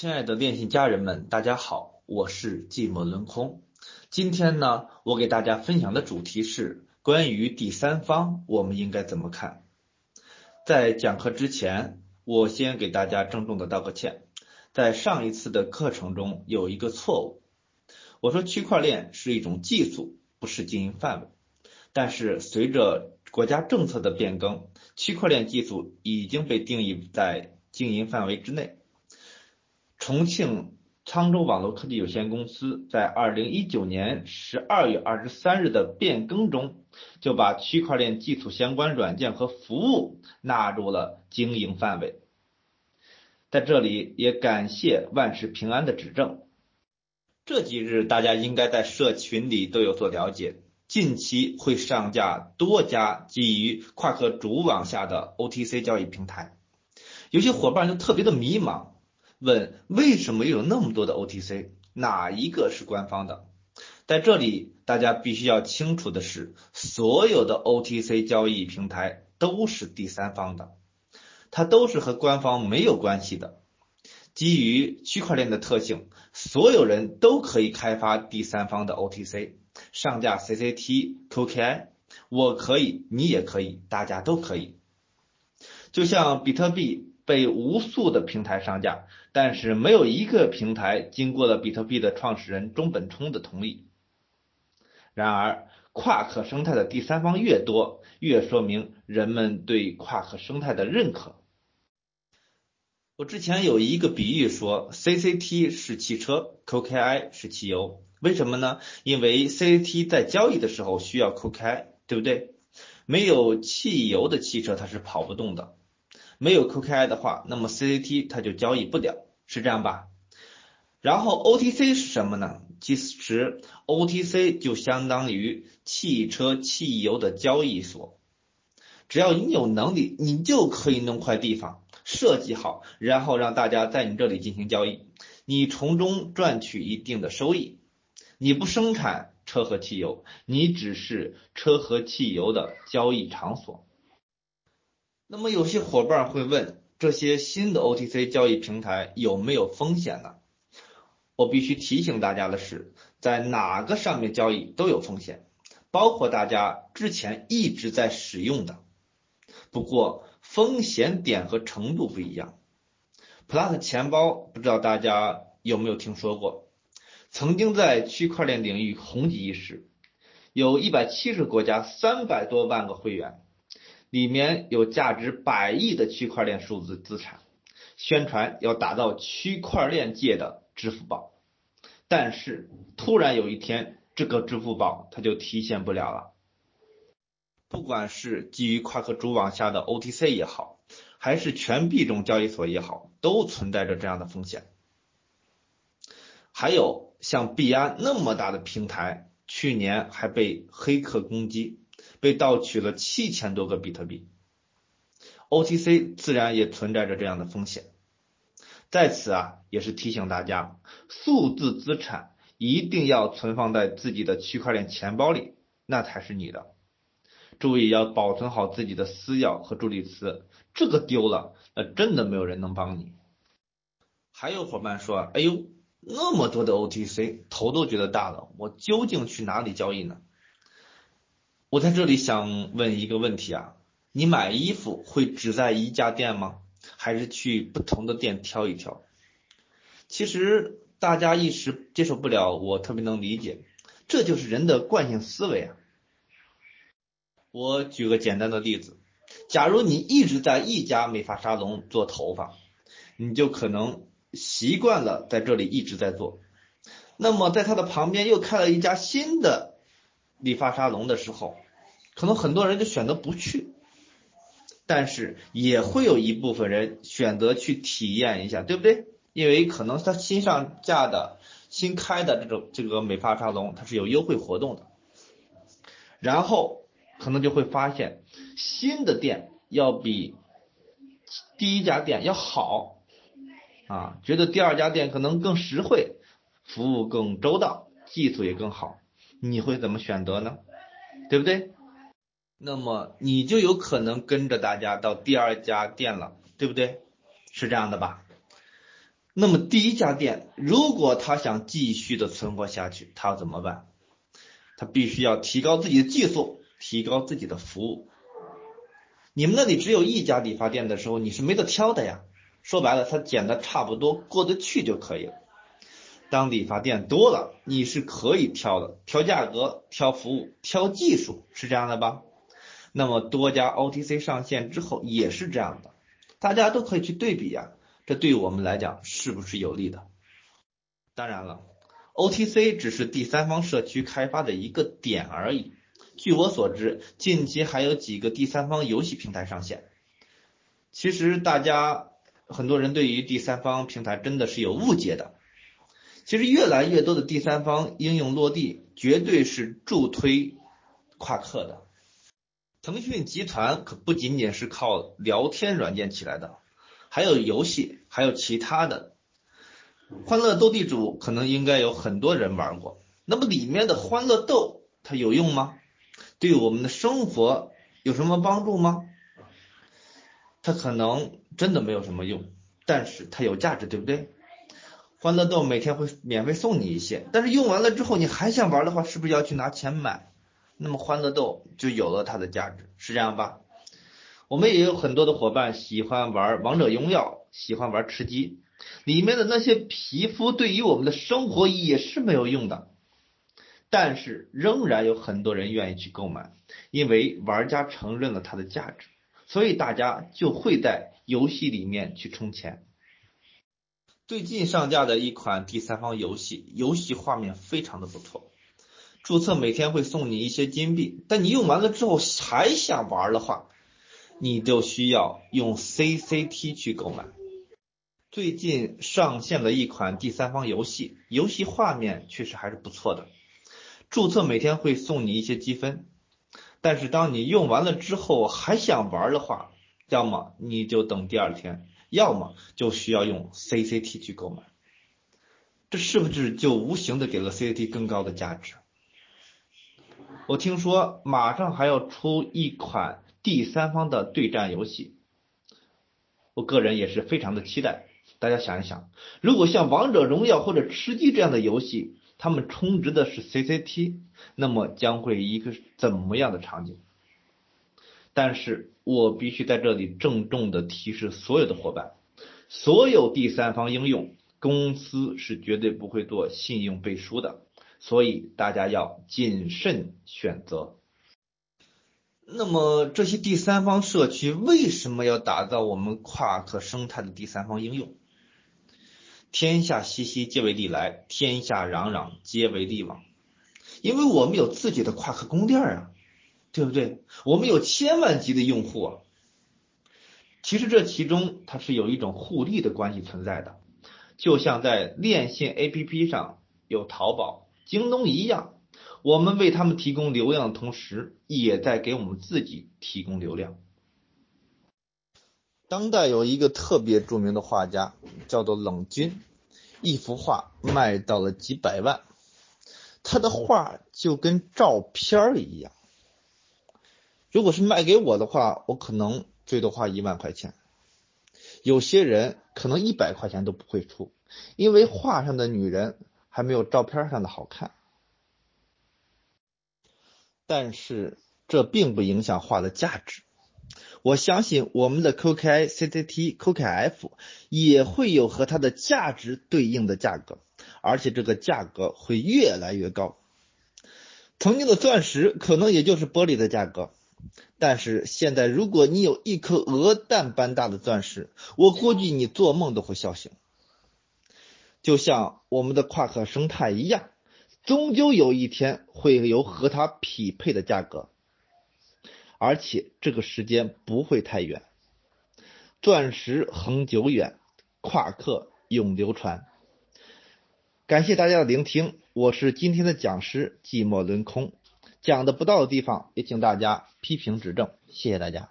亲爱的练习家人们，大家好，我是寂寞轮空。今天呢，我给大家分享的主题是关于第三方，我们应该怎么看？在讲课之前，我先给大家郑重的道个歉。在上一次的课程中有一个错误，我说区块链是一种技术，不是经营范围。但是随着国家政策的变更，区块链技术已经被定义在经营范围之内。重庆沧州网络科技有限公司在二零一九年十二月二十三日的变更中，就把区块链技术相关软件和服务纳入了经营范围。在这里也感谢万事平安的指正。这几日大家应该在社群里都有所了解，近期会上架多家基于夸克主网下的 OTC 交易平台，有些伙伴就特别的迷茫。问为什么有那么多的 OTC，哪一个是官方的？在这里，大家必须要清楚的是，所有的 OTC 交易平台都是第三方的，它都是和官方没有关系的。基于区块链的特性，所有人都可以开发第三方的 OTC，上架 CCT、QKI，我可以，你也可以，大家都可以。就像比特币。被无数的平台上架，但是没有一个平台经过了比特币的创始人中本聪的同意。然而，夸克生态的第三方越多，越说明人们对夸克生态的认可。我之前有一个比喻说，CCT 是汽车，QKI 是汽油。为什么呢？因为 CCT 在交易的时候需要 QKI，对不对？没有汽油的汽车它是跑不动的。没有 QKI 的话，那么 CCT 它就交易不了，是这样吧？然后 OTC 是什么呢？其实 OTC 就相当于汽车汽油的交易所，只要你有能力，你就可以弄块地方，设计好，然后让大家在你这里进行交易，你从中赚取一定的收益。你不生产车和汽油，你只是车和汽油的交易场所。那么有些伙伴会问，这些新的 OTC 交易平台有没有风险呢？我必须提醒大家的是，在哪个上面交易都有风险，包括大家之前一直在使用的。不过风险点和程度不一样。Plus 钱包不知道大家有没有听说过？曾经在区块链领域红极一时，有一百七十个国家，三百多万个会员。里面有价值百亿的区块链数字资产，宣传要打造区块链界的支付宝，但是突然有一天，这个支付宝它就体现不了了。不管是基于夸克主网下的 OTC 也好，还是全币种交易所也好，都存在着这样的风险。还有像币安那么大的平台，去年还被黑客攻击。被盗取了七千多个比特币，OTC 自然也存在着这样的风险。在此啊，也是提醒大家，数字资产一定要存放在自己的区块链钱包里，那才是你的。注意要保存好自己的私钥和助记词，这个丢了，那真的没有人能帮你。还有伙伴说，哎呦，那么多的 OTC，头都觉得大了，我究竟去哪里交易呢？我在这里想问一个问题啊，你买衣服会只在一家店吗？还是去不同的店挑一挑？其实大家一时接受不了，我特别能理解，这就是人的惯性思维啊。我举个简单的例子，假如你一直在一家美发沙龙做头发，你就可能习惯了在这里一直在做，那么在它的旁边又开了一家新的。理发沙龙的时候，可能很多人就选择不去，但是也会有一部分人选择去体验一下，对不对？因为可能他新上架的、新开的这种这个美发沙龙，它是有优惠活动的，然后可能就会发现新的店要比第一家店要好啊，觉得第二家店可能更实惠，服务更周到，技术也更好。你会怎么选择呢？对不对？那么你就有可能跟着大家到第二家店了，对不对？是这样的吧？那么第一家店如果他想继续的存活下去，他要怎么办？他必须要提高自己的技术，提高自己的服务。你们那里只有一家理发店的时候，你是没得挑的呀。说白了，他剪的差不多，过得去就可以了。当理发店多了，你是可以挑的，挑价格、挑服务、挑技术，是这样的吧？那么多家 OTC 上线之后也是这样的，大家都可以去对比呀。这对我们来讲是不是有利的？当然了，OTC 只是第三方社区开发的一个点而已。据我所知，近期还有几个第三方游戏平台上线。其实大家很多人对于第三方平台真的是有误解的。其实越来越多的第三方应用落地，绝对是助推夸克的。腾讯集团可不仅仅是靠聊天软件起来的。还有游戏，还有其他的，欢乐斗地主可能应该有很多人玩过。那么里面的欢乐豆它有用吗？对我们的生活有什么帮助吗？它可能真的没有什么用，但是它有价值，对不对？欢乐豆每天会免费送你一些，但是用完了之后你还想玩的话，是不是要去拿钱买？那么欢乐豆就有了它的价值，是这样吧？我们也有很多的伙伴喜欢玩王者荣耀，喜欢玩吃鸡，里面的那些皮肤对于我们的生活也是没有用的，但是仍然有很多人愿意去购买，因为玩家承认了它的价值，所以大家就会在游戏里面去充钱。最近上架的一款第三方游戏，游戏画面非常的不错，注册每天会送你一些金币，但你用完了之后还想玩的话。你就需要用 CCT 去购买。最近上线了一款第三方游戏，游戏画面确实还是不错的。注册每天会送你一些积分，但是当你用完了之后还想玩的话，要么你就等第二天，要么就需要用 CCT 去购买。这是不是就无形的给了 CCT 更高的价值？我听说马上还要出一款。第三方的对战游戏，我个人也是非常的期待。大家想一想，如果像王者荣耀或者吃鸡这样的游戏，他们充值的是 CCT，那么将会一个怎么样的场景？但是我必须在这里郑重的提示所有的伙伴，所有第三方应用公司是绝对不会做信用背书的，所以大家要谨慎选择。那么这些第三方社区为什么要打造我们夸克生态的第三方应用？天下熙熙皆为利来，天下攘攘皆为利往。因为我们有自己的夸克宫殿啊，对不对？我们有千万级的用户啊。其实这其中它是有一种互利的关系存在的，就像在电信 APP 上有淘宝、京东一样。我们为他们提供流量的同时，也在给我们自己提供流量。当代有一个特别著名的画家，叫做冷军，一幅画卖到了几百万。他的画就跟照片一样。如果是卖给我的话，我可能最多花一万块钱。有些人可能一百块钱都不会出，因为画上的女人还没有照片上的好看。但是这并不影响画的价值。我相信我们的 QKI、CCT、QKF 也会有和它的价值对应的价格，而且这个价格会越来越高。曾经的钻石可能也就是玻璃的价格，但是现在如果你有一颗鹅蛋般大的钻石，我估计你做梦都会笑醒。就像我们的夸克生态一样。终究有一天会有和它匹配的价格，而且这个时间不会太远。钻石恒久远，夸克永流传。感谢大家的聆听，我是今天的讲师寂寞轮空，讲的不到的地方也请大家批评指正，谢谢大家。